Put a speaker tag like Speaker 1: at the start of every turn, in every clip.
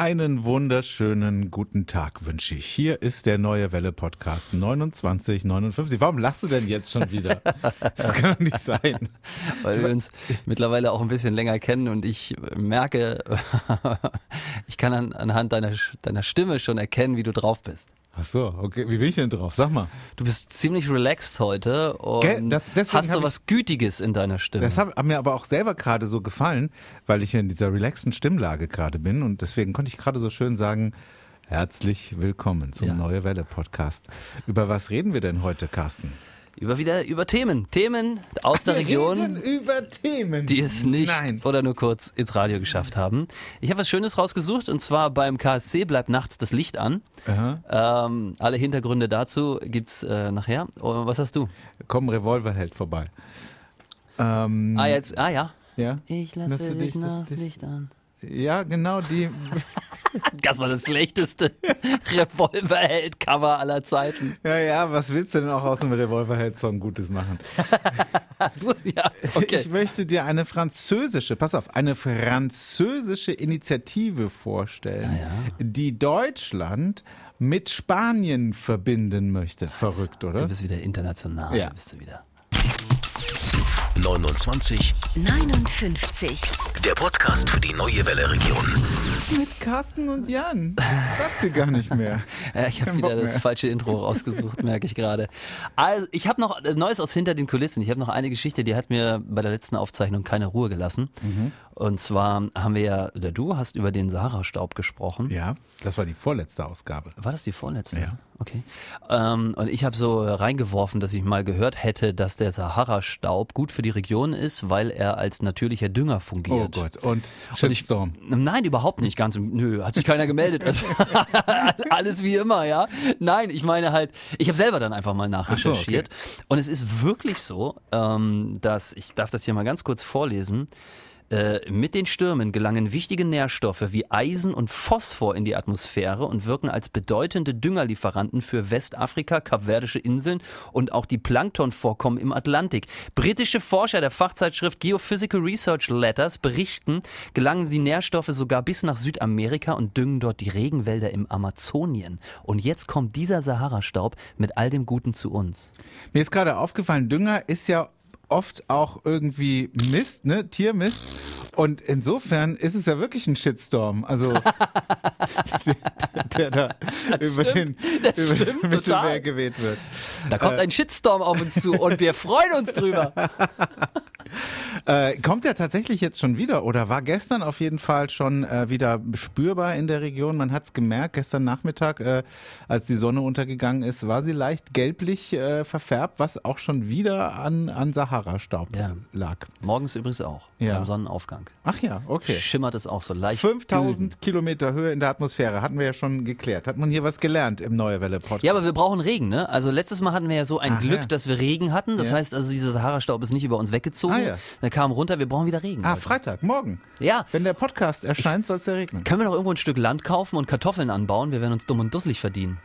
Speaker 1: Einen wunderschönen guten Tag wünsche ich. Hier ist der neue Welle Podcast 2959. Warum lachst du denn jetzt schon wieder? Das kann doch nicht sein.
Speaker 2: Weil wir uns mittlerweile auch ein bisschen länger kennen und ich merke, ich kann an, anhand deiner, deiner Stimme schon erkennen, wie du drauf bist.
Speaker 1: Ach so, okay. Wie bin ich denn drauf? Sag mal.
Speaker 2: Du bist ziemlich relaxed heute und
Speaker 1: Gell, das-
Speaker 2: hast so was Gütiges in deiner Stimme.
Speaker 1: Das hat mir aber auch selber gerade so gefallen, weil ich in dieser relaxten Stimmlage gerade bin und deswegen konnte ich gerade so schön sagen, herzlich willkommen zum
Speaker 2: Ja.
Speaker 1: Neue Welle Podcast. Über was reden wir denn heute, Carsten?
Speaker 2: Über wieder über Themen, Themen aus der
Speaker 1: Wir
Speaker 2: Region.
Speaker 1: über Themen.
Speaker 2: die es nicht
Speaker 1: Nein.
Speaker 2: oder nur kurz ins Radio geschafft haben. Ich habe was Schönes rausgesucht und zwar beim KSC bleibt nachts das Licht an. Ähm, alle Hintergründe dazu gibt's äh, nachher. Oh, was hast du?
Speaker 1: Komm, Revolverheld vorbei. Ähm,
Speaker 2: Ah jetzt, ah ja.
Speaker 1: ja.
Speaker 2: Ich lasse dich
Speaker 1: dich,
Speaker 2: nachts Licht an.
Speaker 1: Ja, genau die.
Speaker 2: Das war das schlechteste Revolverheld-Cover aller Zeiten.
Speaker 1: Ja, ja, was willst du denn auch aus dem Revolverheld-Song Gutes machen?
Speaker 2: Du, ja, okay.
Speaker 1: Ich möchte dir eine französische, pass auf, eine französische Initiative vorstellen,
Speaker 2: Ja, ja.
Speaker 1: die Deutschland mit Spanien verbinden möchte. Verrückt,
Speaker 2: Du
Speaker 1: oder?
Speaker 2: bist wieder international,
Speaker 1: Ja.
Speaker 2: bist du wieder.
Speaker 3: 29,
Speaker 4: 59.
Speaker 3: der Podcast für die neue Welle Region.
Speaker 1: Mit Carsten und Jan. Sagt sie gar nicht mehr.
Speaker 2: Ja, ich habe wieder
Speaker 1: Bock
Speaker 2: das
Speaker 1: mehr.
Speaker 2: falsche Intro rausgesucht, merke ich gerade. Also, ich habe noch äh, Neues aus hinter den Kulissen. Ich habe noch eine Geschichte, die hat mir bei der letzten Aufzeichnung keine Ruhe gelassen.
Speaker 1: Mhm.
Speaker 2: Und zwar haben wir ja, oder du hast über den Sahara-Staub gesprochen.
Speaker 1: Ja, das war die vorletzte Ausgabe.
Speaker 2: War das die vorletzte?
Speaker 1: Ja.
Speaker 2: Okay. Ähm, und ich habe so reingeworfen, dass ich mal gehört hätte, dass der Sahara-Staub gut für die Region ist, weil er als natürlicher Dünger
Speaker 1: Oh
Speaker 2: fungiert.
Speaker 1: Gott, und
Speaker 2: Und ich-. Nein, überhaupt nicht. Ganz, im- nö, hat sich keiner gemeldet. Also, alles wie immer, ja. Nein, ich meine halt, ich habe selber dann einfach mal nachrecherchiert. Und es ist wirklich so, ähm, dass, ich darf das hier mal ganz kurz vorlesen, äh, mit den Stürmen gelangen wichtige Nährstoffe wie Eisen und Phosphor in die Atmosphäre und wirken als bedeutende Düngerlieferanten für Westafrika, Kapverdische Inseln und auch die Planktonvorkommen im Atlantik. Britische Forscher der Fachzeitschrift Geophysical Research Letters berichten, gelangen sie Nährstoffe sogar bis nach Südamerika und düngen dort die Regenwälder im Amazonien. Und jetzt kommt dieser Sahara-Staub mit all dem Guten zu uns.
Speaker 1: Mir ist gerade aufgefallen, Dünger ist ja oft auch irgendwie Mist, ne? Tiermist. Und insofern ist es ja wirklich ein Shitstorm. Also der, der da über den,
Speaker 2: das
Speaker 1: über
Speaker 2: stimmt
Speaker 1: den. Mittelmeer geweht wird.
Speaker 2: Da kommt ein Shitstorm auf uns zu und wir freuen uns drüber.
Speaker 1: Äh, kommt er tatsächlich jetzt schon wieder oder war gestern auf jeden Fall schon äh, wieder spürbar in der Region? Man hat es gemerkt, gestern Nachmittag, äh, als die Sonne untergegangen ist, war sie leicht gelblich äh, verfärbt, was auch schon wieder an, an Sahara-Staub
Speaker 2: Ja.
Speaker 1: lag.
Speaker 2: Morgens übrigens auch,
Speaker 1: Ja.
Speaker 2: beim Sonnenaufgang.
Speaker 1: Ach ja, okay.
Speaker 2: Schimmert es auch so leicht.
Speaker 1: 5000 Kilometer Höhe in der Atmosphäre, hatten wir ja schon geklärt. Hat man hier was gelernt im Neue Welle Podcast?
Speaker 2: Ja, aber wir brauchen Regen, ne? Also letztes Mal hatten wir ja so ein
Speaker 1: Aha.
Speaker 2: Glück, dass wir Regen hatten. Das heißt also, dieser Sahara-Staub ist nicht über uns weggezogen.
Speaker 1: Ah, ja.
Speaker 2: Der kam runter, wir brauchen wieder Regen.
Speaker 1: ah,
Speaker 2: Leute.
Speaker 1: Freitag, morgen.
Speaker 2: Ja.
Speaker 1: Wenn der Podcast erscheint, soll es ja regnen.
Speaker 2: Können wir doch irgendwo ein Stück Land kaufen und Kartoffeln anbauen? Wir werden uns dumm und dusselig verdienen.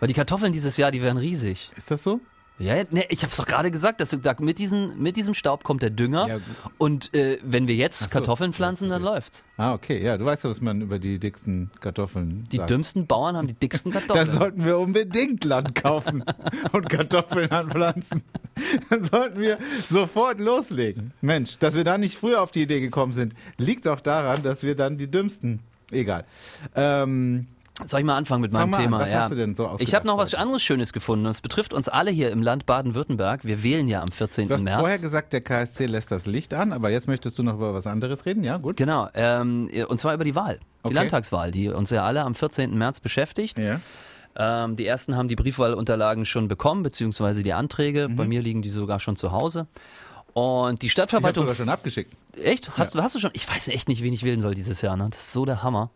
Speaker 2: Weil die Kartoffeln dieses Jahr, die werden riesig.
Speaker 1: Ist das so?
Speaker 2: Ja, ne, ich hab's doch gerade gesagt, dass da mit, diesen, mit diesem Staub kommt der Dünger.
Speaker 1: Ja,
Speaker 2: und äh, wenn wir jetzt
Speaker 1: so.
Speaker 2: Kartoffeln pflanzen, dann läuft's.
Speaker 1: Ah, okay. Ja, du weißt ja, was man über die dicksten Kartoffeln
Speaker 2: Die
Speaker 1: sagt.
Speaker 2: dümmsten Bauern haben die dicksten Kartoffeln.
Speaker 1: Dann sollten wir unbedingt Land kaufen und Kartoffeln anpflanzen. Dann sollten wir sofort loslegen. Mensch, dass wir da nicht früher auf die Idee gekommen sind, liegt auch daran, dass wir dann die dümmsten. Egal. Ähm,
Speaker 2: Soll ich mal anfangen mit meinem
Speaker 1: mal.
Speaker 2: Thema?
Speaker 1: Was
Speaker 2: ja.
Speaker 1: hast du denn so
Speaker 2: Ich habe noch was anderes Schönes gefunden. und Es betrifft uns alle hier im Land Baden-Württemberg. Wir wählen ja am 14.
Speaker 1: du hast
Speaker 2: März.
Speaker 1: vorher gesagt, der KSC lässt das Licht an, aber jetzt möchtest du noch über was anderes reden, ja? Gut.
Speaker 2: Genau, ähm, und zwar über die Wahl, die
Speaker 1: Okay.
Speaker 2: Landtagswahl, die uns ja alle am 14. März beschäftigt.
Speaker 1: Ja.
Speaker 2: Ähm, die ersten haben die Briefwahlunterlagen schon bekommen, beziehungsweise die Anträge.
Speaker 1: Mhm.
Speaker 2: Bei mir liegen die sogar schon zu Hause. Und die
Speaker 1: Ich habe
Speaker 2: Stadtverwaltung.
Speaker 1: sogar schon abgeschickt.
Speaker 2: echt? Hast, du, hast du schon? Ich weiß echt nicht, wen ich wählen soll dieses Jahr. Ne? Das ist so der Hammer.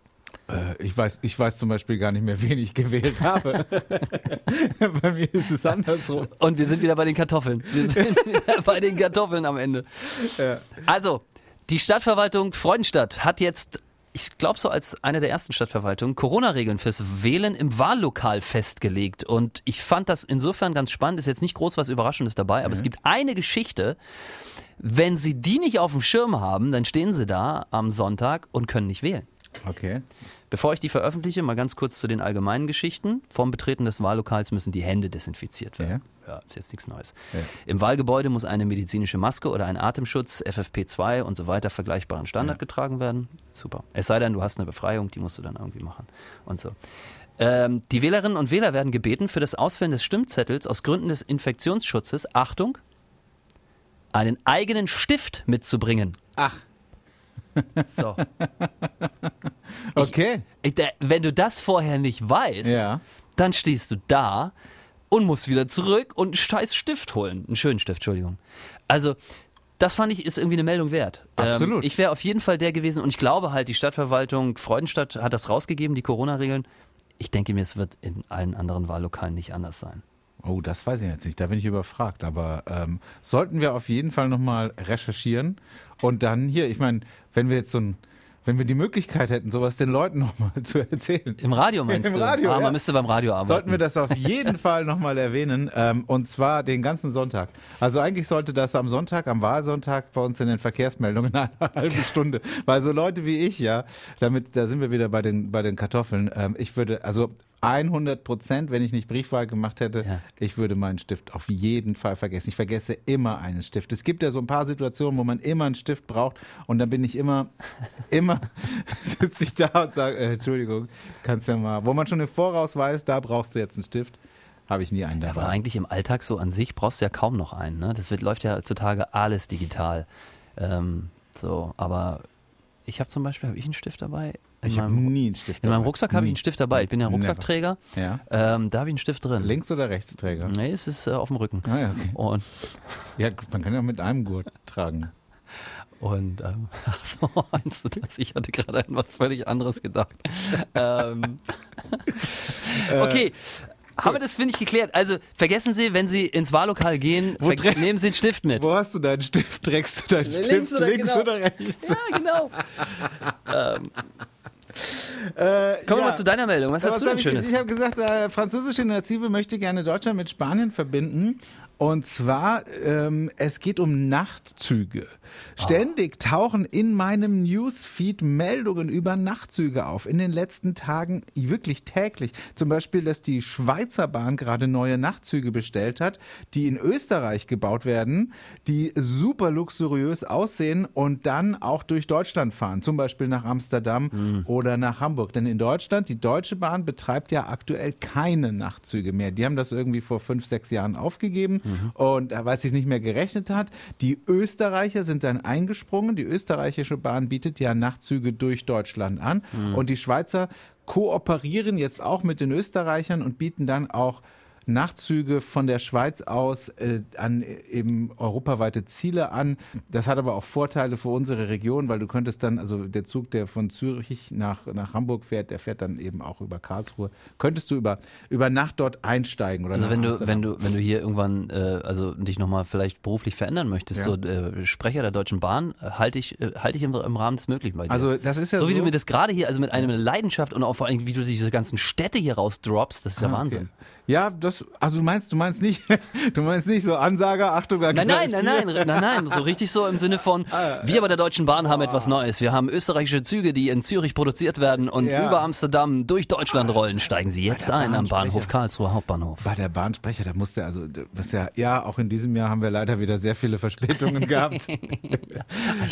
Speaker 1: Äh, ich, weiß, ich weiß zum Beispiel gar nicht mehr, wen ich gewählt habe. Bei mir ist es andersrum.
Speaker 2: Und wir sind wieder bei den Kartoffeln. Wir sind wieder bei den Kartoffeln am Ende.
Speaker 1: Ja.
Speaker 2: Also, die Stadtverwaltung Freudenstadt hat jetzt, ich glaube so als eine der ersten Stadtverwaltungen, Corona-Regeln fürs Wählen im Wahllokal festgelegt. Und ich fand das insofern ganz spannend. Ist jetzt nicht groß was Überraschendes dabei, aber es gibt eine Geschichte. Wenn sie die nicht auf dem Schirm haben, dann stehen sie da am Sonntag und können nicht wählen.
Speaker 1: Okay.
Speaker 2: Bevor ich die veröffentliche, mal ganz kurz zu den allgemeinen Geschichten. Vorm Betreten des Wahllokals müssen die Hände desinfiziert werden. Ja, ist jetzt nichts Neues.
Speaker 1: Ja.
Speaker 2: Im Wahlgebäude muss eine medizinische Maske oder ein Atemschutz, FFP2 und so weiter vergleichbaren Standard getragen werden. Super. Es sei denn, du hast eine Befreiung, die musst du dann irgendwie machen und so. Ähm, die Wählerinnen und Wähler werden gebeten, für das Ausfüllen des Stimmzettels aus Gründen des Infektionsschutzes, Achtung, einen eigenen Stift mitzubringen.
Speaker 1: Ach,
Speaker 2: So.
Speaker 1: okay.
Speaker 2: Ich, da- wenn du das vorher nicht weißt,
Speaker 1: Ja.
Speaker 2: dann stehst du da und musst wieder zurück und einen scheiß Stift holen. Einen schönen Stift, Entschuldigung. Also, das fand ich, ist irgendwie eine Meldung wert.
Speaker 1: Absolut.
Speaker 2: Ähm, ich wäre auf jeden Fall der gewesen und ich glaube halt, die Stadtverwaltung Freudenstadt hat das rausgegeben, die Corona-Regeln. Ich denke mir, es wird in allen anderen Wahllokalen nicht anders sein.
Speaker 1: Oh, das weiß ich jetzt nicht. Da bin ich überfragt. Aber ähm, sollten wir auf jeden Fall nochmal recherchieren und dann hier, ich meine, wenn wir jetzt so ein, wenn wir die Möglichkeit hätten, sowas den Leuten nochmal zu erzählen.
Speaker 2: Im Radio meinst
Speaker 1: Im
Speaker 2: du?
Speaker 1: Radio,
Speaker 2: ah,
Speaker 1: ja.
Speaker 2: man müsste beim Radio arbeiten.
Speaker 1: Sollten wir das auf jeden Fall nochmal erwähnen. Ähm, und zwar den ganzen Sonntag. Also eigentlich sollte das am Sonntag, am Wahlsonntag bei uns in den Verkehrsmeldungen eine halbe Stunde. Weil so Leute wie ich, ja, damit, da sind wir wieder bei den, bei den Kartoffeln. Ähm, ich würde, also 100 Prozent, wenn ich nicht Briefwahl gemacht hätte,
Speaker 2: Ja.
Speaker 1: ich würde meinen Stift auf jeden Fall vergessen. Ich vergesse immer einen Stift. Es gibt ja so ein paar Situationen, wo man immer einen Stift braucht und dann bin ich immer, immer sitze ich da und sage, äh, Entschuldigung, kannst du ja mal, wo man schon im Voraus weiß, da brauchst du jetzt einen Stift, habe ich nie einen dabei.
Speaker 2: Aber eigentlich im Alltag so an sich brauchst du ja kaum noch einen. Ne? Das wird, läuft ja heutzutage alles digital. Ähm, so, aber ich habe zum Beispiel, habe ich einen Stift dabei? In
Speaker 1: ich habe
Speaker 2: meinem,
Speaker 1: nie einen Stift
Speaker 2: in meinem
Speaker 1: dabei.
Speaker 2: Rucksack habe ich einen. Stift dabei. Ich bin ja. Rucksackträger.
Speaker 1: Ja.
Speaker 2: Ähm, da habe ich einen Stift drin.
Speaker 1: Links- oder Rechtsträger?
Speaker 2: Nee, es ist äh, auf dem Rücken.
Speaker 1: Ah, ja, okay.
Speaker 2: Und,
Speaker 1: ja, man kann ja auch mit einem Gurt tragen.
Speaker 2: und ähm, ach so, meinst du das? Ich hatte gerade an was völlig anderes gedacht. ähm, okay. Haben wir das, finde ich, geklärt. Also vergessen Sie, wenn Sie ins Wahllokal gehen, nehmen Sie einen Stift mit.
Speaker 1: Wo hast du deinen Stift? Trägst du deinen
Speaker 2: Links
Speaker 1: Stift
Speaker 2: oder-
Speaker 1: links
Speaker 2: genau.
Speaker 1: oder rechts?
Speaker 2: Ja, genau. ähm,
Speaker 1: Äh,
Speaker 2: kommen wir
Speaker 1: ja.
Speaker 2: mal zu deiner Meldung. Was hast
Speaker 1: Was
Speaker 2: du denn
Speaker 1: hab ich,
Speaker 2: Schönes?
Speaker 1: ich habe gesagt, äh, französische Initiative möchte gerne Deutschland mit Spanien verbinden. Und zwar, ähm, es geht um Nachtzüge. Ständig tauchen in meinem Newsfeed Meldungen über Nachtzüge auf. In den letzten Tagen wirklich täglich. Zum Beispiel, dass die Schweizer Bahn gerade neue Nachtzüge bestellt hat, die in Österreich gebaut werden, die super luxuriös aussehen und dann auch durch Deutschland fahren. Zum Beispiel nach Amsterdam oder nach Hamburg. Denn in Deutschland, die Deutsche Bahn betreibt ja aktuell keine Nachtzüge mehr. Die haben das irgendwie vor fünf, sechs Jahren aufgegeben. Und äh, weil es sich nicht mehr gerechnet hat, die Österreicher sind dann eingesprungen. Die österreichische Bahn bietet ja Nachtzüge durch Deutschland an. Und die Schweizer kooperieren jetzt auch mit den Österreichern und bieten dann auch Nachtzüge von der Schweiz aus äh, an eben europaweite Ziele an. Das hat aber auch Vorteile für unsere Region, weil du könntest dann, also der Zug, der von Zürich nach, nach Hamburg fährt, der fährt dann eben auch über Karlsruhe. Könntest du über, über Nacht dort einsteigen oder
Speaker 2: Also wenn du,
Speaker 1: Amsterdam.
Speaker 2: wenn du, wenn du hier irgendwann, äh, also dich nochmal vielleicht beruflich verändern möchtest,
Speaker 1: Ja.
Speaker 2: so äh, Sprecher der Deutschen Bahn, äh, halte ich, äh, halte ich im, im Rahmen des Möglichen bei dir.
Speaker 1: Also das ist ja
Speaker 2: so wie
Speaker 1: so-
Speaker 2: du mir das gerade hier, also mit einer Leidenschaft und auch vor allem, wie du diese ganzen Städte hier rausdroppst, das ist ja
Speaker 1: Ah,
Speaker 2: Wahnsinn.
Speaker 1: Okay. Ja, das, also du meinst, du meinst nicht, du meinst nicht so Ansager, Achtung,
Speaker 2: Nein, nein, nein, nein, nein, nein, so richtig so im Sinne von,
Speaker 1: Ah,
Speaker 2: wir bei der Deutschen Bahn haben etwas Neues. Wir haben österreichische Züge, die in Zürich produziert werden und
Speaker 1: Ja.
Speaker 2: über Amsterdam durch Deutschland rollen. Steigen Sie jetzt
Speaker 1: der
Speaker 2: ein am. Bahnhof Karlsruhe Hauptbahnhof.
Speaker 1: Bei der Bahnsprecher, da musste also, das ja, ja, auch in diesem Jahr haben wir leider wieder sehr viele Verspätungen gehabt.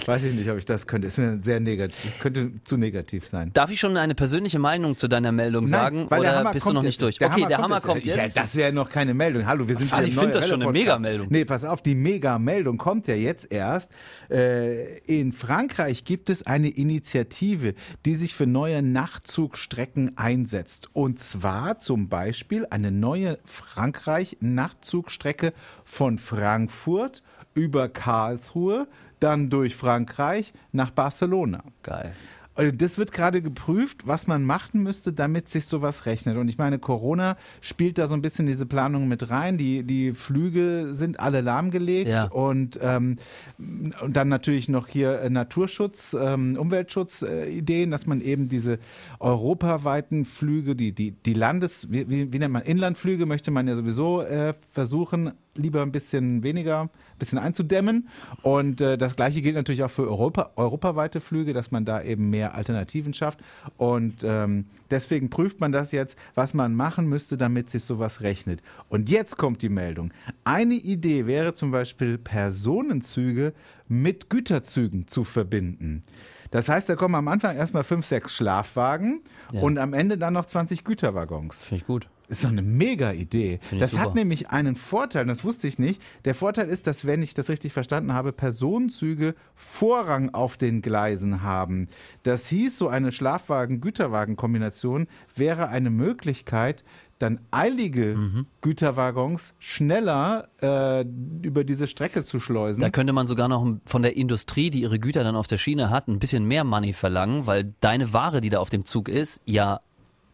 Speaker 1: Weiß ich nicht, ob ich das könnte. Ist mir sehr negativ, könnte zu negativ sein.
Speaker 2: Darf ich schon eine persönliche Meinung zu deiner Meldung sagen
Speaker 1: weil der
Speaker 2: oder
Speaker 1: Hammer
Speaker 2: bist du
Speaker 1: kommt
Speaker 2: noch nicht
Speaker 1: jetzt.
Speaker 2: durch? okay, der Hammer kommt
Speaker 1: Ja,
Speaker 2: jetzt.
Speaker 1: das wäre noch keine Meldung. Hallo, wir sind
Speaker 2: Was,
Speaker 1: hier
Speaker 2: ich
Speaker 1: im
Speaker 2: find
Speaker 1: Neue
Speaker 2: das schon eine. Megameldung.
Speaker 1: Nee, pass auf, die Megameldung kommt ja jetzt erst. Äh, in Frankreich gibt es eine Initiative, die sich für neue Nachtzugstrecken einsetzt. Und zwar zum Beispiel eine neue Frankreich-Nachtzugstrecke von Frankfurt über Karlsruhe, dann durch Frankreich nach Barcelona.
Speaker 2: Geil.
Speaker 1: Also Das wird gerade geprüft, was man machen müsste, damit sich sowas rechnet. Und ich meine, Corona spielt da so ein bisschen diese Planung mit rein. Die, die Flüge sind alle lahmgelegt
Speaker 2: Ja.
Speaker 1: und, ähm, und dann natürlich noch hier äh, Naturschutz, ähm, Umweltschutz-Ideen, dass man eben diese europaweiten Flüge, die, die, die Landes, wie, wie, wie nennt man, Inlandflüge möchte man ja sowieso äh, versuchen lieber ein bisschen weniger, ein bisschen einzudämmen. Und äh, das gleiche gilt natürlich auch für Europa, europaweite Flüge, dass man da eben mehr Alternativen schafft. Und ähm, deswegen prüft man das jetzt, was man machen müsste, damit sich sowas rechnet. Und jetzt kommt die Meldung. Eine Idee wäre zum Beispiel Personenzüge mit Güterzügen zu verbinden. Das heißt, da kommen am Anfang erstmal fünf, sechs Schlafwagen
Speaker 2: Ja.
Speaker 1: und am Ende dann noch 20 Güterwaggons.
Speaker 2: Finde ich gut.
Speaker 1: Ist doch eine mega Idee.
Speaker 2: ich
Speaker 1: Das hat nämlich einen Vorteil, das wusste ich nicht. Der Vorteil ist, dass, wenn ich das richtig verstanden habe, Personenzüge Vorrang auf den Gleisen haben. Das hieß, so eine Schlafwagen-Güterwagen-Kombination wäre eine Möglichkeit, dann eilige
Speaker 2: Mhm.
Speaker 1: Güterwaggons schneller äh, über diese Strecke zu schleusen.
Speaker 2: Da könnte man sogar noch von der Industrie, die ihre Güter dann auf der Schiene hat, ein bisschen mehr Money verlangen, weil deine Ware, die da auf dem Zug ist, ja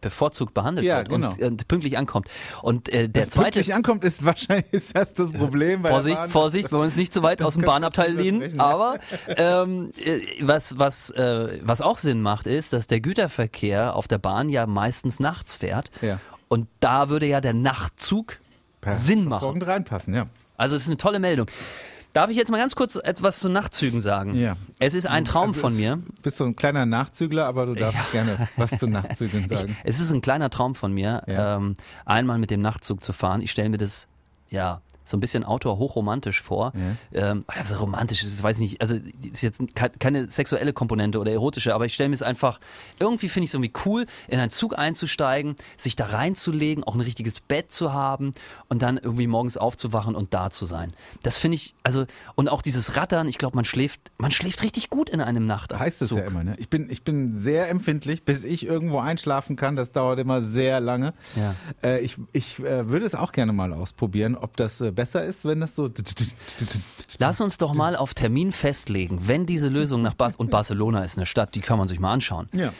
Speaker 2: bevorzugt behandelt
Speaker 1: Ja,
Speaker 2: wird
Speaker 1: genau.
Speaker 2: und, und pünktlich ankommt. Und äh, der
Speaker 1: Wenn
Speaker 2: zweite
Speaker 1: pünktlich ankommt, ist wahrscheinlich ist das das Problem.
Speaker 2: Vorsicht. Vorsicht, wir wollen uns nicht zu weit aus dem Bahnabteil lehnen. Aber ähm, äh, was, was, äh, was auch Sinn macht, ist, dass der Güterverkehr auf der Bahn ja meistens nachts fährt.
Speaker 1: Ja.
Speaker 2: Und da würde ja der Nachtzug Sinn machen.
Speaker 1: Reinpassen, ja.
Speaker 2: Also es ist eine tolle Meldung. Darf ich jetzt mal ganz kurz etwas zu Nachtzügen sagen?
Speaker 1: Ja.
Speaker 2: Es ist ein Traum
Speaker 1: Also
Speaker 2: von mir.
Speaker 1: Du bist so ein kleiner Nachzügler, aber du darfst gerne was zu Nachzügeln sagen.
Speaker 2: Es ist ein kleiner Traum von mir,
Speaker 1: Ja.
Speaker 2: ähm, einmal mit dem Nachtzug zu fahren. Ich stelle mir das, ja, so ein bisschen Outdoor hochromantisch vor. Ähm, also romantisch, ich weiß nicht, also ist jetzt ke- keine sexuelle Komponente oder erotische, aber ich stelle mir es einfach, irgendwie finde ich es irgendwie cool, in einen Zug einzusteigen, sich da reinzulegen, auch ein richtiges Bett zu haben und dann irgendwie morgens aufzuwachen und da zu sein. Das finde ich, also, und auch dieses Rattern, ich glaube, man schläft, man schläft richtig gut in einem Nachtzug.
Speaker 1: Heißt es ja immer, ne? Ich bin, ich bin sehr empfindlich, bis ich irgendwo einschlafen kann. Das dauert immer sehr lange.
Speaker 2: Ja.
Speaker 1: Äh, ich ich äh, würde es auch gerne mal ausprobieren, ob das äh, besser ist, wenn das so.
Speaker 2: Lass uns doch mal auf Termin festlegen, wenn diese Lösung nach Bas und Barcelona ist eine Stadt, die kann man sich mal anschauen.
Speaker 1: Ja.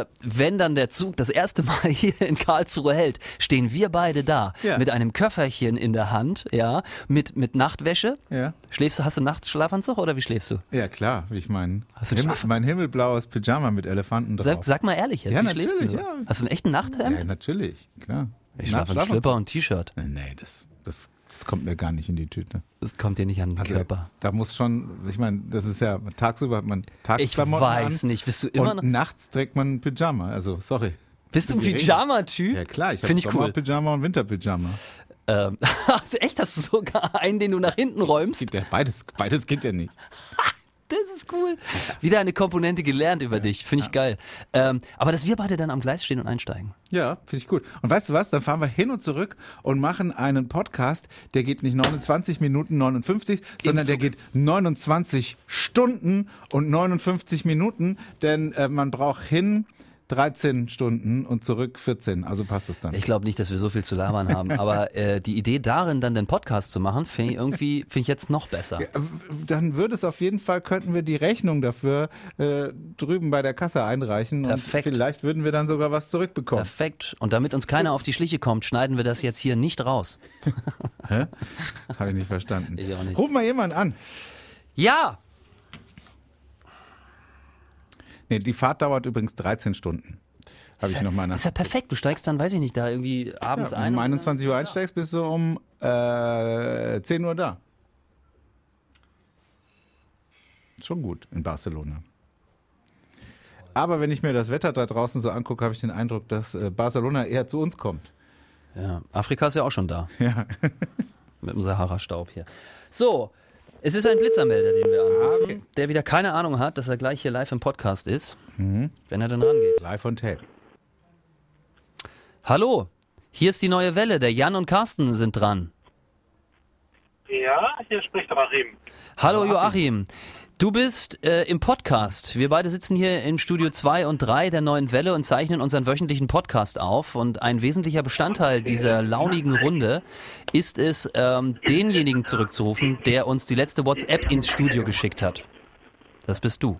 Speaker 2: Äh, wenn dann der Zug das erste Mal hier in Karlsruhe hält, stehen wir beide da
Speaker 1: Ja.
Speaker 2: mit einem Köfferchen in der Hand, ja, mit mit Nachtwäsche.
Speaker 1: Ja.
Speaker 2: Schläfst du, hast du nachts Schlafanzug oder wie schläfst du?
Speaker 1: Ja, klar, wie ich mein,
Speaker 2: Hast du
Speaker 1: Himmel, mein himmelblaues Pyjama mit Elefanten drauf.
Speaker 2: Sag, sag mal ehrlich jetzt,
Speaker 1: Ja,
Speaker 2: wie schläfst du?
Speaker 1: ja.
Speaker 2: Hast du einen echten Nachthemd?
Speaker 1: ja, natürlich, klar.
Speaker 2: ich schlafe in Schlipper und T-Shirt.
Speaker 1: Nee, das, das, das kommt mir gar nicht in die Tüte.
Speaker 2: Das kommt dir nicht an den
Speaker 1: Also,
Speaker 2: Körper.
Speaker 1: da muss schon, ich meine, das ist ja, tagsüber hat man
Speaker 2: Ich
Speaker 1: Tagsklamotten
Speaker 2: weiß
Speaker 1: an
Speaker 2: nicht, bist du immer noch,
Speaker 1: nachts trägt man ein Pyjama, also sorry.
Speaker 2: bist du ein. Pyjama-Typ?
Speaker 1: Ja klar, ich habe
Speaker 2: Finde ich cool.
Speaker 1: Sommerpyjama und Winterpyjama.
Speaker 2: Ähm, echt, hast du sogar einen, den du nach hinten räumst?
Speaker 1: Geht ja, beides, beides geht ja nicht.
Speaker 2: Das ist cool. Wieder eine Komponente gelernt über dich. Finde ich geil. Ähm, aber dass wir beide dann am Gleis stehen und einsteigen.
Speaker 1: Ja, finde ich gut. Und weißt du was? Dann fahren wir hin und zurück und machen einen Podcast, der geht nicht 29 Minuten 59, sondern der geht 29 Stunden und 59 Minuten, denn äh, man braucht hin 13 Stunden und zurück 14. Also passt es dann.
Speaker 2: Ich glaube nicht, dass wir so viel zu labern haben. Aber äh, die Idee darin, dann den Podcast zu machen, finde ich irgendwie, finde ich jetzt noch besser.
Speaker 1: dann würde es auf jeden Fall, könnten wir die Rechnung dafür äh, drüben bei der Kasse einreichen
Speaker 2: Perfekt.
Speaker 1: und vielleicht würden wir dann sogar was zurückbekommen.
Speaker 2: Perfekt. Und damit uns keiner auf die Schliche kommt, schneiden wir das jetzt hier nicht raus.
Speaker 1: Habe ich nicht verstanden.
Speaker 2: Ich auch nicht.
Speaker 1: Ruf mal jemand an.
Speaker 2: Ja!
Speaker 1: Nee, die Fahrt dauert übrigens 13 Stunden. Habe ich nochmal nach.
Speaker 2: Ist ja perfekt. Du steigst dann, weiß ich nicht, da irgendwie abends
Speaker 1: Ja,
Speaker 2: ein.
Speaker 1: um
Speaker 2: und-
Speaker 1: 21 Uhr einsteigst, bist du um äh, 10 Uhr da. Schon gut in Barcelona. Aber wenn ich mir das Wetter da draußen so angucke, habe ich den Eindruck, dass äh, Barcelona eher zu uns kommt.
Speaker 2: Ja, Afrika ist ja auch schon da.
Speaker 1: Ja.
Speaker 2: Mit dem Sahara-Staub hier. So, es ist ein Blitzermelder, den wir anrufen,
Speaker 1: Ah, okay.
Speaker 2: der wieder keine Ahnung hat, dass er gleich hier live im Podcast ist,
Speaker 1: Mhm.
Speaker 2: wenn er dann rangeht.
Speaker 1: Live on tape.
Speaker 2: Hallo, hier ist die neue Welle. Der Jan und Carsten sind dran.
Speaker 5: Ja, hier spricht Rahim.
Speaker 2: Hallo Joachim. Du bist äh, im Podcast. Wir beide sitzen hier im Studio 2 und 3 der neuen Welle und zeichnen unseren wöchentlichen Podcast auf. Und ein wesentlicher Bestandteil dieser launigen Runde ist es, ähm, denjenigen zurückzurufen, der uns die letzte WhatsApp ins Studio geschickt hat. Das bist du.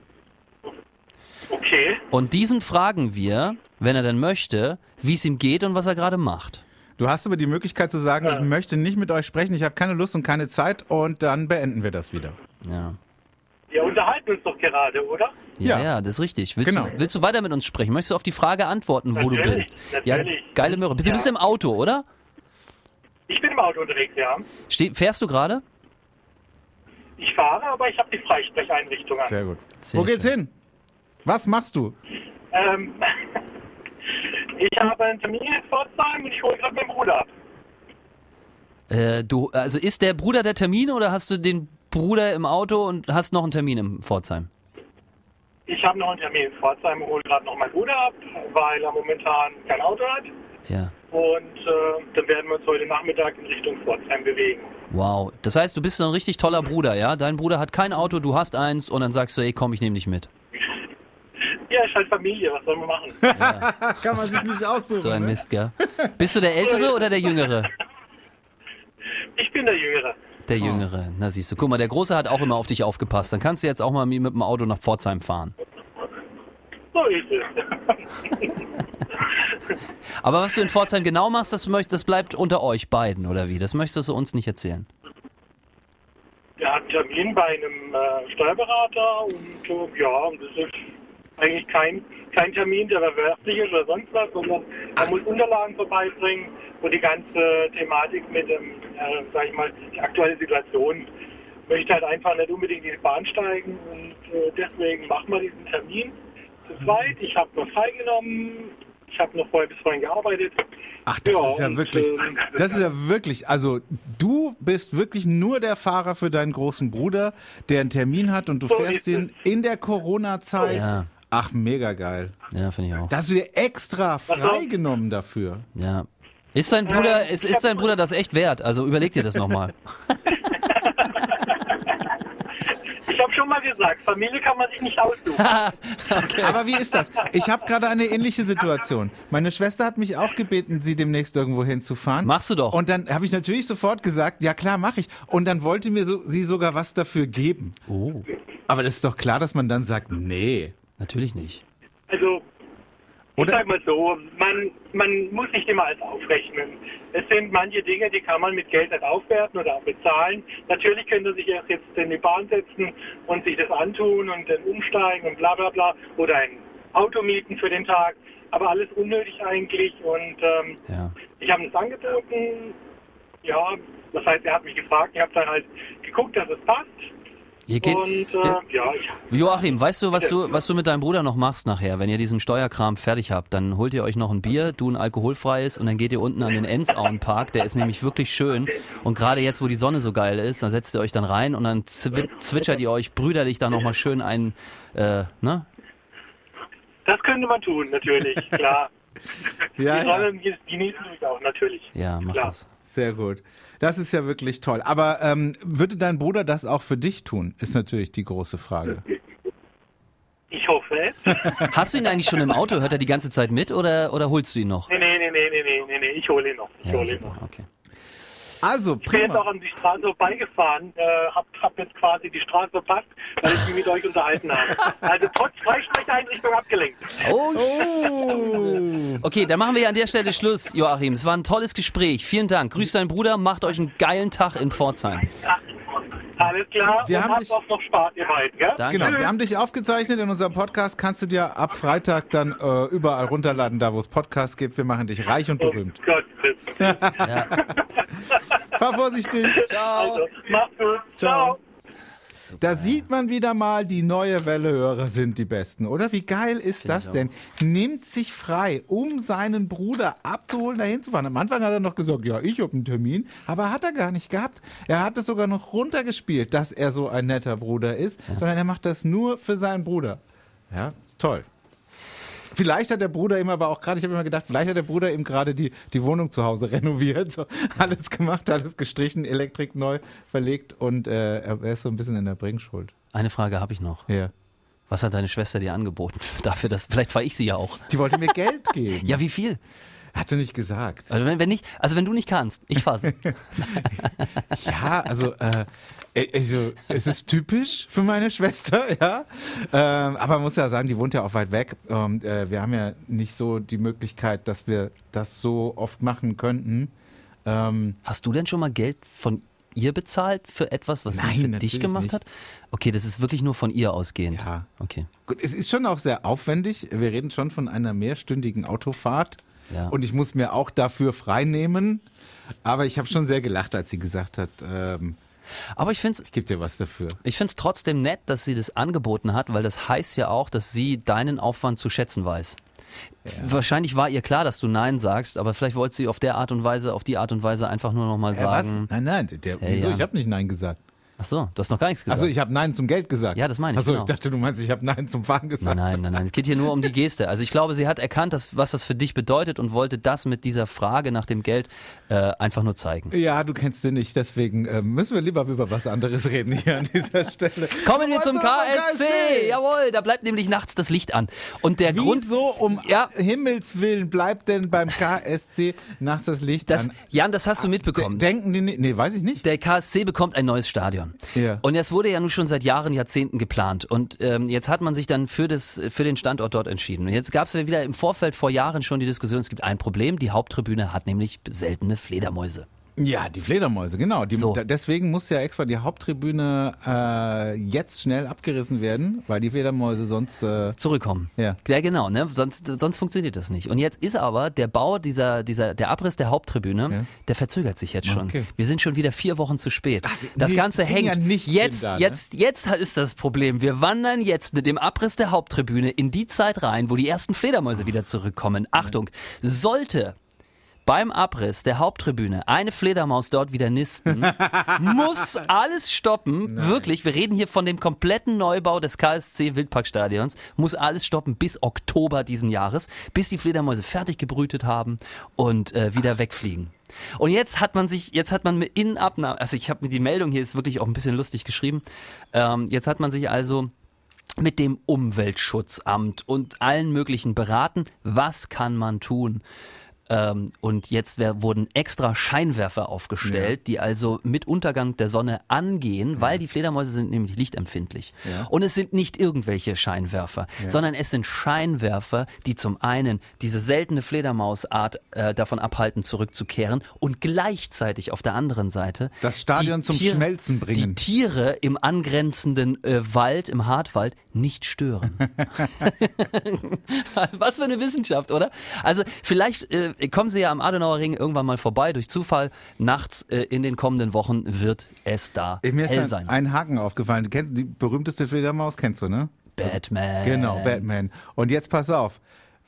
Speaker 5: Okay.
Speaker 2: Und diesen fragen wir, wenn er denn möchte, wie es ihm geht und was er gerade macht.
Speaker 1: Du hast aber die Möglichkeit zu sagen, ich möchte nicht mit euch sprechen, ich habe keine Lust und keine Zeit und dann beenden wir das wieder.
Speaker 2: Ja.
Speaker 5: Wir unterhalten uns doch gerade, oder?
Speaker 2: Ja,
Speaker 1: Ja.
Speaker 2: ja, das ist richtig. Willst,
Speaker 1: Genau.
Speaker 2: du, willst du weiter mit uns sprechen? Möchtest du auf die Frage antworten, wo du
Speaker 5: Natürlich,
Speaker 2: bist? Ja,
Speaker 5: natürlich.
Speaker 2: geile Möhre. Du
Speaker 5: Ja.
Speaker 2: bist im Auto, oder?
Speaker 5: Ich bin im Auto unterwegs, ja.
Speaker 2: Ste fährst du gerade?
Speaker 5: Ich fahre, aber ich habe die Freisprecheinrichtung an.
Speaker 1: Sehr gut.
Speaker 2: Sehr
Speaker 1: Wo geht's
Speaker 2: schön.
Speaker 1: hin? Was machst du?
Speaker 5: Ähm, ich habe einen Termin in Pforzheim und ich hole gerade meinen Bruder ab.
Speaker 2: Äh, du, also ist der Bruder der Termin oder hast du den Bruder im Auto und hast noch einen Termin im Pforzheim?
Speaker 5: Ich habe noch einen Termin in Pforzheim und hole gerade noch meinen Bruder ab, weil er momentan kein Auto hat.
Speaker 2: Ja.
Speaker 5: Und äh, dann werden wir uns heute Nachmittag in Richtung Pforzheim bewegen.
Speaker 2: Wow. Das heißt, du bist so ein richtig toller Bruder, ja? Dein Bruder hat kein Auto, du hast eins und dann sagst du, ey, komm, ich nehme dich mit.
Speaker 5: Ja, ist halt Familie, was sollen wir machen?
Speaker 1: Kann man sich nicht aussuchen.
Speaker 2: So ein
Speaker 1: ne?
Speaker 2: Mist, gell? Bist du der Ältere oder der Jüngere?
Speaker 5: Ich bin der Jüngere.
Speaker 2: Der Jüngere. Na siehst du, guck mal, der Große hat auch immer auf dich aufgepasst. Dann kannst du jetzt auch mal mit dem Auto nach Pforzheim fahren.
Speaker 5: So ist es.
Speaker 2: Aber was du in Pforzheim genau machst, das, möcht, das bleibt unter euch beiden, oder wie? Das möchtest du uns nicht erzählen.
Speaker 5: Er hat einen Termin bei einem äh, Steuerberater und äh, ja, und das ist eigentlich kein, kein Termin, der verwerflich ist oder sonst was, sondern er muss Unterlagen vorbeibringen und die ganze Thematik mit dem, äh, sag ich mal, die aktuelle Situation möchte halt einfach nicht unbedingt in die Bahn steigen und äh, deswegen machen wir diesen Termin zu zweit. Ich habe noch freigenommen, ich habe noch vorher bis vorhin gearbeitet.
Speaker 1: Ach, das
Speaker 5: Ja,
Speaker 1: ist ja
Speaker 5: und,
Speaker 1: wirklich,
Speaker 5: ähm,
Speaker 1: das ist ja wirklich, also du bist wirklich nur der Fahrer für deinen großen Bruder, der einen Termin hat und du
Speaker 5: So
Speaker 1: fährst ihn in der Corona-Zeit.
Speaker 2: Ja.
Speaker 1: Ach, mega geil.
Speaker 2: Ja, finde ich auch.
Speaker 1: Da hast du dir extra freigenommen dafür.
Speaker 2: Ja. Ist dein Bruder, ist, ist dein Bruder das echt wert? Also überleg dir das nochmal.
Speaker 5: Ich habe schon mal gesagt, Familie kann man sich nicht aussuchen.
Speaker 1: Aber wie ist das? Ich habe gerade eine ähnliche Situation. Meine Schwester hat mich auch gebeten, sie demnächst irgendwo hinzufahren.
Speaker 2: Machst du doch.
Speaker 1: Und dann habe ich natürlich sofort gesagt, ja klar, mache ich. Und dann wollte mir so, sie sogar was dafür geben.
Speaker 2: Oh,
Speaker 1: Aber das ist doch klar, dass man dann sagt, nee.
Speaker 2: Natürlich nicht.
Speaker 5: Also, ich
Speaker 1: Oder-
Speaker 5: sag mal so, man, man muss nicht immer alles aufrechnen. Es sind manche Dinge, die kann man mit Geld nicht aufwerten oder auch bezahlen. Natürlich könnte sich erst jetzt in die Bahn setzen und sich das antun und dann umsteigen und bla bla bla oder ein Auto mieten für den Tag. Aber alles unnötig eigentlich und ähm,
Speaker 2: Ja.
Speaker 5: ich habe es angeboten. Ja, das heißt, er hat mich gefragt. Ich habe dann halt geguckt, dass es passt.
Speaker 2: Ihr geht,
Speaker 5: und äh,
Speaker 2: Ja. Joachim, weißt du, was du, was du mit deinem Bruder noch machst nachher, wenn ihr diesen Steuerkram fertig habt? Dann holt ihr euch noch ein Bier, du ein alkoholfreies und dann geht ihr unten an den Enzauenpark, der ist nämlich wirklich schön. Und gerade jetzt, wo die Sonne so geil ist, dann setzt ihr euch dann rein und dann zwi zwitschert ihr euch brüderlich da nochmal schön ein, äh, ne?
Speaker 5: das könnte man tun, natürlich, klar.
Speaker 1: Ja,
Speaker 5: die
Speaker 1: Rolle
Speaker 5: ja. genießen mich auch, natürlich.
Speaker 2: Ja, mach
Speaker 5: Klar.
Speaker 2: das.
Speaker 1: Sehr gut. Das ist ja wirklich toll. Aber ähm, würde dein Bruder das auch für dich tun? Ist natürlich die große Frage.
Speaker 5: Ich hoffe.
Speaker 2: Hast du ihn eigentlich schon im Auto? Hört er die ganze Zeit mit oder, oder holst du ihn noch?
Speaker 5: Nee, nee, nee, nee, nee, nee, nee. ich hole ihn noch. Ich
Speaker 2: ja,
Speaker 5: hole ihn noch.
Speaker 2: Okay.
Speaker 1: Also,
Speaker 5: Ich bin jetzt auch
Speaker 1: prima.
Speaker 5: an die Straße vorbeigefahren, äh, hab, hab jetzt quasi die Straße verpasst, weil ich mich mit euch unterhalten habe. Also trotz Freisprecheinrichtung abgelenkt.
Speaker 2: Oh,
Speaker 1: Oh.
Speaker 2: Okay, dann machen wir an der Stelle Schluss, Joachim. Es war ein tolles Gespräch. Vielen Dank. Grüß deinen Bruder, macht euch einen geilen Tag in Pforzheim.
Speaker 5: Alles klar,
Speaker 1: Wir
Speaker 5: und
Speaker 1: haben
Speaker 5: habt
Speaker 1: dich-
Speaker 5: auch noch Spaß, ihr beiden, gell?
Speaker 2: Danke.
Speaker 1: Genau, wir haben dich aufgezeichnet in unserem Podcast. Kannst du dir ab Freitag dann äh, überall runterladen, da wo es Podcasts gibt. Wir machen dich reich und
Speaker 5: Oh
Speaker 1: berühmt.
Speaker 5: Gott,
Speaker 2: Ja.
Speaker 1: Fahr vorsichtig.
Speaker 2: Ciao.
Speaker 5: also, macht's gut.
Speaker 1: Ciao.
Speaker 5: Ciao.
Speaker 1: Da sieht man wieder mal, die neue Wellehörer sind die Besten, oder? Wie geil ist das
Speaker 2: ich
Speaker 1: denn? Nimmt sich frei, um seinen Bruder abzuholen, dahin zu fahren. Am Anfang hat er noch gesagt, ja, ich habe einen Termin, aber hat er gar nicht gehabt. Er hat es sogar noch runtergespielt, dass er so ein netter Bruder ist, sondern er macht das nur für seinen Bruder. Ja, toll. Vielleicht hat der Bruder ihm aber auch gerade, ich habe immer gedacht, vielleicht hat der Bruder ihm gerade die, die Wohnung zu Hause renoviert, so alles gemacht, alles gestrichen, Elektrik neu verlegt und äh, er er ist so ein bisschen in der Bringschuld.
Speaker 2: Eine Frage habe ich noch.
Speaker 1: Ja.
Speaker 2: Was hat deine Schwester dir angeboten? Dafür, dass vielleicht war ich sie ja auch.
Speaker 1: Die wollte mir Geld geben.
Speaker 2: Ja, wie viel?
Speaker 1: Hat sie nicht gesagt.
Speaker 2: Also wenn, wenn nicht, also wenn du nicht kannst, ich fasse.
Speaker 1: Ja, also, äh, also es ist typisch für meine Schwester, ja. Ähm, aber man muss ja sagen, die wohnt ja auch weit weg. Und äh, wir haben ja nicht so die Möglichkeit, dass wir das so oft machen könnten. Ähm,
Speaker 2: Hast du denn schon mal Geld von ihr bezahlt für etwas, was
Speaker 1: Nein,
Speaker 2: sie für dich gemacht
Speaker 1: nicht.
Speaker 2: hat? Okay, das ist wirklich nur von ihr ausgehend.
Speaker 1: Ja.
Speaker 2: Okay.
Speaker 1: Gut, es ist schon auch sehr aufwendig. Wir reden schon von einer mehrstündigen Autofahrt.
Speaker 2: Ja.
Speaker 1: Und ich muss mir auch dafür freinehmen. Aber ich habe schon sehr gelacht, als sie gesagt hat, ähm,
Speaker 2: Aber ich finde es
Speaker 1: ich gebe dir was dafür.
Speaker 2: ich find's trotzdem nett, dass sie das angeboten hat, weil das heißt ja auch, dass sie deinen Aufwand zu schätzen weiß. Wahrscheinlich war ihr klar, dass du Nein sagst, aber vielleicht wollte sie auf der Art und Weise, auf die Art und Weise einfach nur nochmal
Speaker 1: Äh, was?
Speaker 2: sagen.
Speaker 1: Nein, nein, der,
Speaker 2: Hey,
Speaker 1: wieso?
Speaker 2: ja.
Speaker 1: Ich habe nicht Nein gesagt.
Speaker 2: Ach so, du hast noch gar nichts gesagt.
Speaker 1: Achso, ich habe Nein zum Geld gesagt.
Speaker 2: Ja, das meine ich,
Speaker 1: Achso,
Speaker 2: genau.
Speaker 1: ich dachte, du meinst, ich habe Nein zum Fahren gesagt.
Speaker 2: Nein, nein, nein, nein. Es geht hier nur um die Geste. Also ich glaube, sie hat erkannt, dass, was das für dich bedeutet und wollte das mit dieser Frage nach dem Geld äh, einfach nur zeigen.
Speaker 1: Ja, du kennst sie nicht, deswegen äh, müssen wir lieber über was anderes reden hier an dieser Stelle.
Speaker 2: Kommen wir zum KSC. Jawohl, da bleibt nämlich nachts das Licht an. Und der Grund,
Speaker 1: Wieso um
Speaker 2: Ja.
Speaker 1: Himmels Willen bleibt denn beim KSC nachts das Licht
Speaker 2: das,
Speaker 1: an?
Speaker 2: Jan, das hast du
Speaker 1: De
Speaker 2: mitbekommen.
Speaker 1: denken die nicht? Nee, weiß ich nicht.
Speaker 2: der KSC bekommt ein neues Stadion.
Speaker 1: Ja.
Speaker 2: Und das wurde ja nun schon seit Jahren, Jahrzehnten geplant. Und ähm, jetzt hat man sich dann für, das, für den Standort dort entschieden. Und jetzt gab es wieder im Vorfeld vor Jahren schon die Diskussion, es gibt ein Problem, die Haupttribüne hat nämlich seltene Fledermäuse.
Speaker 1: Ja, die Fledermäuse, genau. Die,
Speaker 2: So.
Speaker 1: Deswegen muss ja extra die Haupttribüne äh, jetzt schnell abgerissen werden, weil die Fledermäuse sonst. Äh,
Speaker 2: Zurückkommen.
Speaker 1: Ja.
Speaker 2: Ja, genau, ne? Sonst, sonst funktioniert das nicht. Und jetzt ist aber der Bau dieser, dieser, der Abriss der Haupttribüne,
Speaker 1: Ja.
Speaker 2: der verzögert sich jetzt schon.
Speaker 1: Okay.
Speaker 2: Wir sind schon wieder vier Wochen zu spät. das
Speaker 1: nee,
Speaker 2: Ganze hängt.
Speaker 1: ja nicht
Speaker 2: jetzt,
Speaker 1: da, ne?
Speaker 2: jetzt, jetzt ist das Problem. Wir wandern jetzt mit dem Abriss der Haupttribüne in die Zeit rein, wo die ersten Fledermäuse wieder zurückkommen. Achtung, sollte beim Abriss der Haupttribüne eine Fledermaus dort wieder nisten, muss alles stoppen. Wirklich, wir reden hier von dem kompletten Neubau des KSC Wildparkstadions, muss alles stoppen bis Oktober diesen Jahres, bis die Fledermäuse fertig gebrütet haben und äh, wieder wegfliegen. Und jetzt hat man sich, jetzt hat man mit in Abnahme, also ich habe mir die Meldung hier ist wirklich auch ein bisschen lustig geschrieben. Ähm, jetzt hat man sich also mit dem Umweltschutzamt und allen möglichen beraten, was kann man tun. Ähm, und jetzt wer, wurden extra Scheinwerfer aufgestellt, die also mit Untergang der Sonne angehen, weil die Fledermäuse sind nämlich lichtempfindlich. Und es sind nicht irgendwelche Scheinwerfer, sondern es sind Scheinwerfer, die zum einen diese seltene Fledermausart äh, davon abhalten, zurückzukehren und gleichzeitig auf der anderen Seite
Speaker 1: Das Stadion
Speaker 2: die
Speaker 1: zum Schmelzen bringen.
Speaker 2: Die Tiere im angrenzenden äh, Wald, im Hartwald, nicht stören. Was für eine Wissenschaft, oder? Also vielleicht äh, kommen Sie ja am Adenauer Ring irgendwann mal vorbei durch Zufall. Nachts äh, in den kommenden Wochen wird es da
Speaker 1: mir ist
Speaker 2: hell
Speaker 1: ein,
Speaker 2: sein.
Speaker 1: ein Haken aufgefallen. Du kennst die berühmteste Fledermaus, kennst du, ne?
Speaker 2: Batman.
Speaker 1: Genau, Batman. Und jetzt pass auf.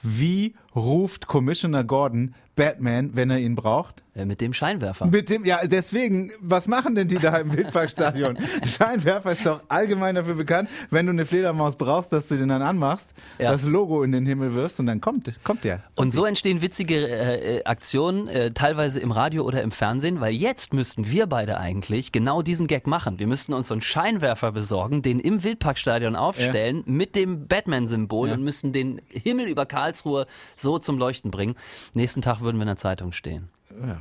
Speaker 1: Wie ruft Commissioner Gordon Batman, wenn er ihn braucht?
Speaker 2: Äh, mit dem Scheinwerfer.
Speaker 1: Mit dem, ja, deswegen, was machen denn die da im Wildparkstadion? Scheinwerfer ist doch allgemein dafür bekannt, wenn du eine Fledermaus brauchst, dass du den dann anmachst,
Speaker 2: Ja.
Speaker 1: das Logo in den Himmel wirfst und dann kommt, kommt der.
Speaker 2: Und so entstehen witzige äh, äh, Aktionen, äh, teilweise im Radio oder im Fernsehen, weil jetzt müssten wir beide eigentlich genau diesen Gag machen. Wir müssten uns so einen Scheinwerfer besorgen, den im Wildparkstadion aufstellen mit dem Batman-Symbol
Speaker 1: Ja.
Speaker 2: und müssten den Himmel über Karlsruhe so zum Leuchten bringen. Nächsten Tag würden wir in der Zeitung stehen.
Speaker 1: Ja.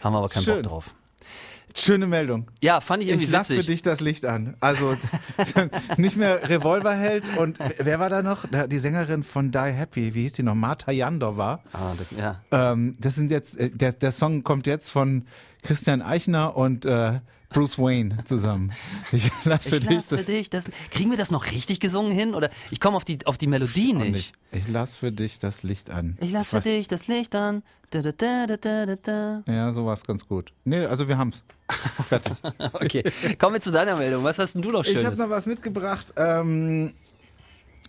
Speaker 2: Haben wir aber keinen
Speaker 1: Schön.
Speaker 2: Bock drauf.
Speaker 1: Schöne Meldung.
Speaker 2: Ja, fand ich irgendwie
Speaker 1: Ich lass
Speaker 2: witzig.
Speaker 1: für dich das Licht an. Also nicht mehr Revolverheld und wer war da noch? Die Sängerin von Die Happy, wie hieß die noch? Marta Jandor
Speaker 2: Ah, das, ja.
Speaker 1: Ähm, das sind jetzt, äh, der, der Song kommt jetzt von Christian Eichner und äh, Bruce Wayne zusammen. Ich lass für
Speaker 2: Ich
Speaker 1: dich
Speaker 2: lass für
Speaker 1: das
Speaker 2: dich das. Kriegen wir das noch richtig gesungen hin? Oder ich komme auf die, auf die Melodie nicht.
Speaker 1: nicht. Ich lass für dich das Licht an.
Speaker 2: Ich lass für dich das Licht an. Da, da, da, da, da, da, da.
Speaker 1: Ja, so war's ganz gut. Nee, also wir haben's. Fertig.
Speaker 2: Okay, kommen wir zu deiner Meldung. Was hast denn du noch
Speaker 1: Ich habe
Speaker 2: Schönes?
Speaker 1: noch was mitgebracht. Ähm,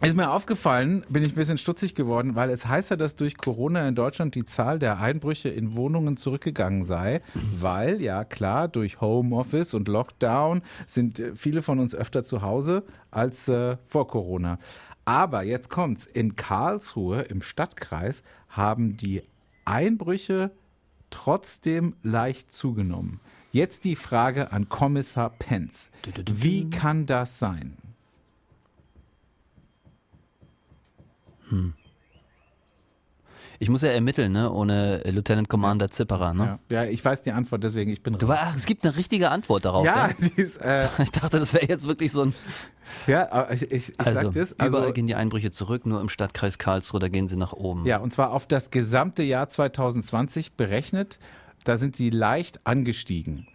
Speaker 1: ist mir aufgefallen, bin ich ein bisschen stutzig geworden, weil es heißt ja, dass durch Corona in Deutschland die Zahl der Einbrüche in Wohnungen zurückgegangen sei, weil ja klar, durch Homeoffice und Lockdown sind äh, viele von uns öfter zu Hause als äh, vor Corona. Aber jetzt kommt's, in Karlsruhe im Stadtkreis haben die Einbrüche trotzdem leicht zugenommen. Jetzt die Frage an Kommissar Penz. Wie kann das sein?
Speaker 2: Ich muss ja ermitteln, ne? Ohne Lieutenant Commander Zipperer, ne?
Speaker 1: Ja. ja, ich weiß die Antwort, deswegen ich bin
Speaker 2: Du ach, es gibt eine richtige Antwort darauf.
Speaker 1: ja,
Speaker 2: Ja?
Speaker 1: die ist, äh,
Speaker 2: Ich dachte, das wäre jetzt wirklich so ein.
Speaker 1: ja, aber ich, ich, ich
Speaker 2: Also,
Speaker 1: sag das.
Speaker 2: überall
Speaker 1: Also,
Speaker 2: gehen die Einbrüche zurück, nur im Stadtkreis Karlsruhe, da gehen sie nach oben.
Speaker 1: ja, und zwar auf das gesamte Jahr 2020 berechnet. Da sind sie leicht angestiegen.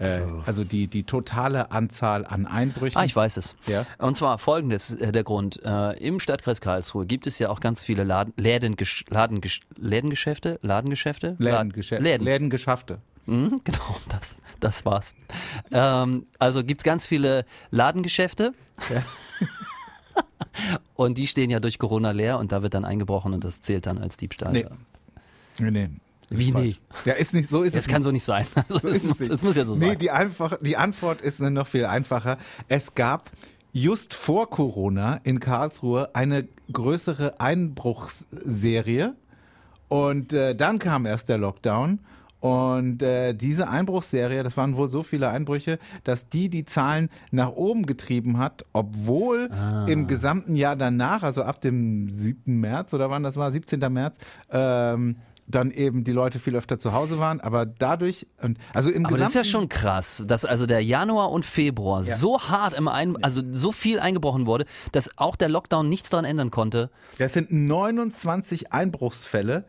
Speaker 1: Äh, also die, die totale Anzahl an Einbrüchen.
Speaker 2: Ah, ich weiß es.
Speaker 1: Ja.
Speaker 2: Und zwar folgendes äh, der Grund. Äh, Im Stadtkreis Karlsruhe gibt es ja auch ganz viele Laden, Lädengesch, Ladengesch, Lädengeschäfte, Ladengeschäfte,
Speaker 1: Lädengeschä
Speaker 2: Läden.
Speaker 1: Lädengeschäfte.
Speaker 2: Mhm, genau, das, das war's. Ähm, also gibt's ganz viele Ladengeschäfte. und die stehen ja durch Corona leer und da wird dann eingebrochen und das zählt dann als Diebstahl.
Speaker 1: Nee. Nee, nee.
Speaker 2: Wie
Speaker 1: falsch.
Speaker 2: nee?
Speaker 1: Ja, ist nicht, so ist
Speaker 2: Das
Speaker 1: es
Speaker 2: kann so nicht sein. Also
Speaker 1: So
Speaker 2: es,
Speaker 1: ist es
Speaker 2: muss,
Speaker 1: nicht.
Speaker 2: ja so
Speaker 1: Nee,
Speaker 2: sein.
Speaker 1: die, einfach, die Antwort ist noch viel einfacher. Es gab just vor Corona in Karlsruhe eine größere Einbruchsserie und äh, dann kam erst der Lockdown. Und äh, diese Einbruchsserie, das waren wohl so viele Einbrüche, dass die die Zahlen nach oben getrieben hat, obwohl
Speaker 2: Ah.
Speaker 1: im gesamten Jahr danach, also ab dem 7. März oder wann das war, 17. März, ähm, dann eben die Leute viel öfter zu Hause waren. Aber dadurch, und also im
Speaker 2: Aber das ist ja schon krass, dass also der Januar und Februar so hart im Ein also so viel eingebrochen wurde, dass auch der Lockdown nichts daran ändern konnte.
Speaker 1: Das sind 29 Einbruchsfälle,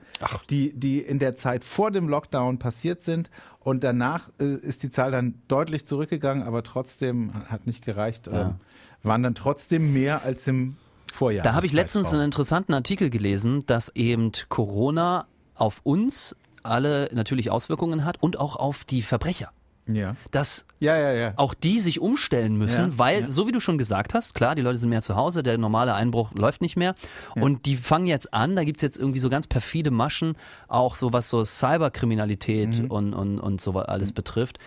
Speaker 1: die, die in der Zeit vor dem Lockdown passiert sind. Und danach äh, ist die Zahl dann deutlich zurückgegangen, aber trotzdem hat nicht gereicht. Ähm, waren dann trotzdem mehr als im Vorjahr.
Speaker 2: Da habe ich letztens einen interessanten Artikel gelesen, dass eben Corona auf uns alle natürlich Auswirkungen hat und auch auf die Verbrecher.
Speaker 1: Ja.
Speaker 2: Dass
Speaker 1: Ja, ja, ja.
Speaker 2: auch die sich umstellen müssen, weil, so wie du schon gesagt hast, klar, die Leute sind mehr zu Hause, der normale Einbruch läuft nicht mehr. Und die fangen jetzt an, da gibt's jetzt irgendwie so ganz perfide Maschen, auch so was so Cyberkriminalität
Speaker 1: Mhm.
Speaker 2: und, und, und so alles betrifft.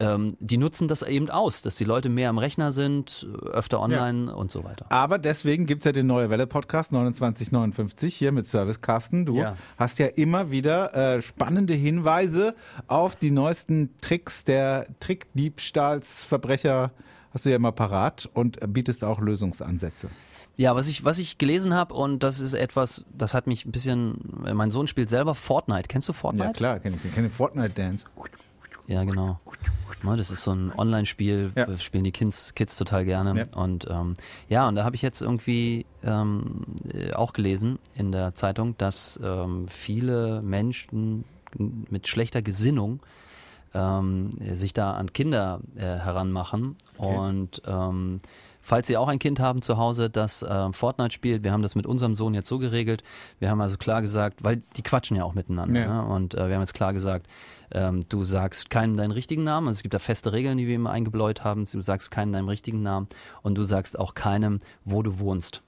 Speaker 2: Ähm, die nutzen das eben aus, dass die Leute mehr am Rechner sind, öfter online und so weiter.
Speaker 1: Aber deswegen gibt's ja den Neue Welle Podcast 2959 hier mit Service Carsten. Du
Speaker 2: Ja.
Speaker 1: hast ja immer wieder äh, spannende Hinweise auf die neuesten Tricks der Trickdiebstahlsverbrecher. Hast du ja immer parat und bietest auch Lösungsansätze.
Speaker 2: Ja, was ich, was ich gelesen habe, und das ist etwas, das hat mich ein bisschen, mein Sohn spielt selber Fortnite. Kennst du Fortnite?
Speaker 1: Ja klar, kenne ich. Ich kenne den Fortnite Dance.
Speaker 2: Ja, genau. Ne, das ist so ein Online-Spiel,
Speaker 1: Ja.
Speaker 2: spielen die Kids, Kids total gerne.
Speaker 1: Ja.
Speaker 2: Und ähm, ja, und da habe ich jetzt irgendwie ähm, äh, auch gelesen in der Zeitung, dass ähm, viele Menschen mit schlechter Gesinnung ähm, sich da an Kinder äh, heranmachen. Und ähm, falls Sie auch ein Kind haben zu Hause, das äh, Fortnite spielt, wir haben das mit unserem Sohn jetzt so geregelt. Wir haben also klar gesagt, weil die quatschen ja auch miteinander.
Speaker 1: Ja.
Speaker 2: Ne? Und äh, wir haben jetzt klar gesagt, ähm, du sagst keinen deinen richtigen Namen. Also es gibt da feste Regeln, die wir immer eingebläut haben. Du sagst keinen deinen richtigen Namen und du sagst auch keinem, wo du wohnst.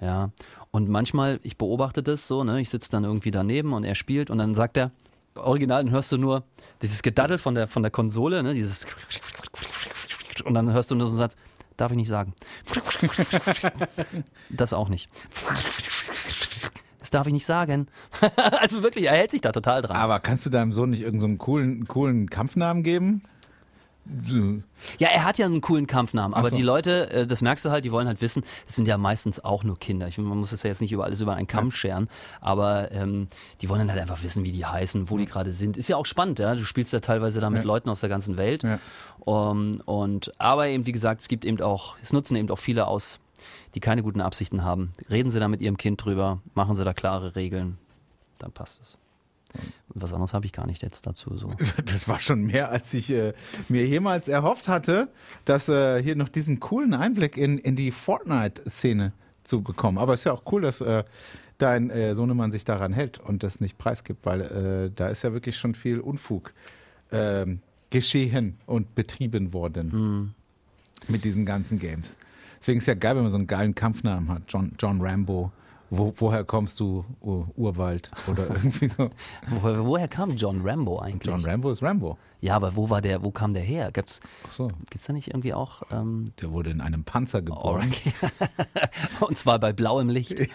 Speaker 2: Ja. Und manchmal, ich beobachte das so, ne, ich sitze dann irgendwie daneben und er spielt und dann sagt er, original, dann hörst du nur dieses Gedaddel von der, von der Konsole, ne, dieses und dann hörst du nur so einen Satz, darf ich nicht sagen. Das auch nicht. Darf ich nicht sagen. Also wirklich, er hält sich da total dran.
Speaker 1: Aber kannst du deinem Sohn nicht irgendeinen so einen coolen, coolen Kampfnamen geben?
Speaker 2: Ja, er hat ja einen coolen Kampfnamen, aber
Speaker 1: so.
Speaker 2: die Leute, äh, das merkst du halt, die wollen halt wissen, das sind ja meistens auch nur Kinder. Ich, man muss es ja jetzt nicht über alles über einen Kamm scheren, aber ähm, die wollen dann halt einfach wissen, wie die heißen, wo die gerade sind. Ist ja auch spannend, ja. Du spielst ja teilweise da mit
Speaker 1: Ja.
Speaker 2: Leuten aus der ganzen Welt.
Speaker 1: Ja.
Speaker 2: Um, und aber eben, wie gesagt, es gibt eben auch, es nutzen eben auch viele aus, die keine guten Absichten haben. Reden Sie da mit Ihrem Kind drüber, machen Sie da klare Regeln, dann passt es. Was anderes habe ich gar nicht jetzt dazu. So.
Speaker 1: Das war schon mehr, als ich äh, mir jemals erhofft hatte, dass äh, hier noch diesen coolen Einblick in, in die Fortnite-Szene zu bekommen. Aber es ist ja auch cool, dass äh, dein äh, Sohnemann sich daran hält und das nicht preisgibt, weil äh, da ist ja wirklich schon viel Unfug ähm, geschehen und betrieben worden mit diesen ganzen Games. Deswegen ist ja geil, wenn man so einen geilen Kampfnamen hat. John, John Rambo. Wo, woher kommst du, Ur Urwald? Oder irgendwie so.
Speaker 2: Woher, woher kam John Rambo eigentlich?
Speaker 1: John Rambo ist Rambo.
Speaker 2: Ja, aber wo war der, wo kam der her? Gibt's,
Speaker 1: Ach so.
Speaker 2: gibt's da nicht irgendwie auch ähm,
Speaker 1: Der wurde in einem Panzer geboren.
Speaker 2: oh, Und zwar bei blauem Licht.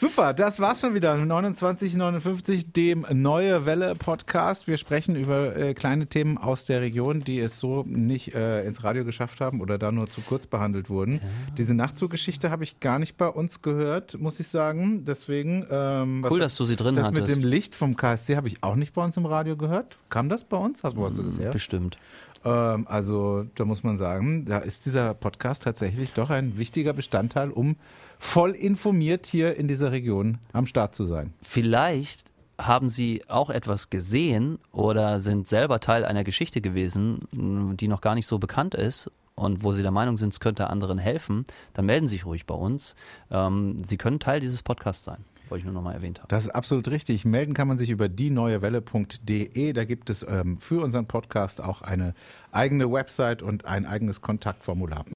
Speaker 1: Super, das war's schon wieder. 2959, dem Neue Welle Podcast. Wir sprechen über äh, kleine Themen aus der Region, die es so nicht äh, ins Radio geschafft haben oder da nur zu kurz behandelt wurden. Diese Nachtzuggeschichte habe ich gar nicht bei uns gehört, muss ich sagen. Deswegen. Ähm,
Speaker 2: Cool, dass du sie drin
Speaker 1: Das mit
Speaker 2: hattest.
Speaker 1: dem Licht vom KSC habe ich auch nicht bei uns im Radio gehört. Kam das bei uns? Hast- Wo hast du das her?
Speaker 2: Bestimmt.
Speaker 1: Ähm, also da muss man sagen, da ist dieser Podcast tatsächlich doch ein wichtiger Bestandteil, um voll informiert hier in dieser Region am Start zu sein.
Speaker 2: Vielleicht haben Sie auch etwas gesehen oder sind selber Teil einer Geschichte gewesen, die noch gar nicht so bekannt ist und wo Sie der Meinung sind, es könnte anderen helfen, dann melden Sie sich ruhig bei uns. Ähm, Sie können Teil dieses Podcasts sein. Wollte ich nur nochmal erwähnt haben.
Speaker 1: Das ist absolut richtig. Melden kann man sich über dieneuewelle.de. Da gibt es ähm, für unseren Podcast auch eine eigene Website und ein eigenes Kontaktformular.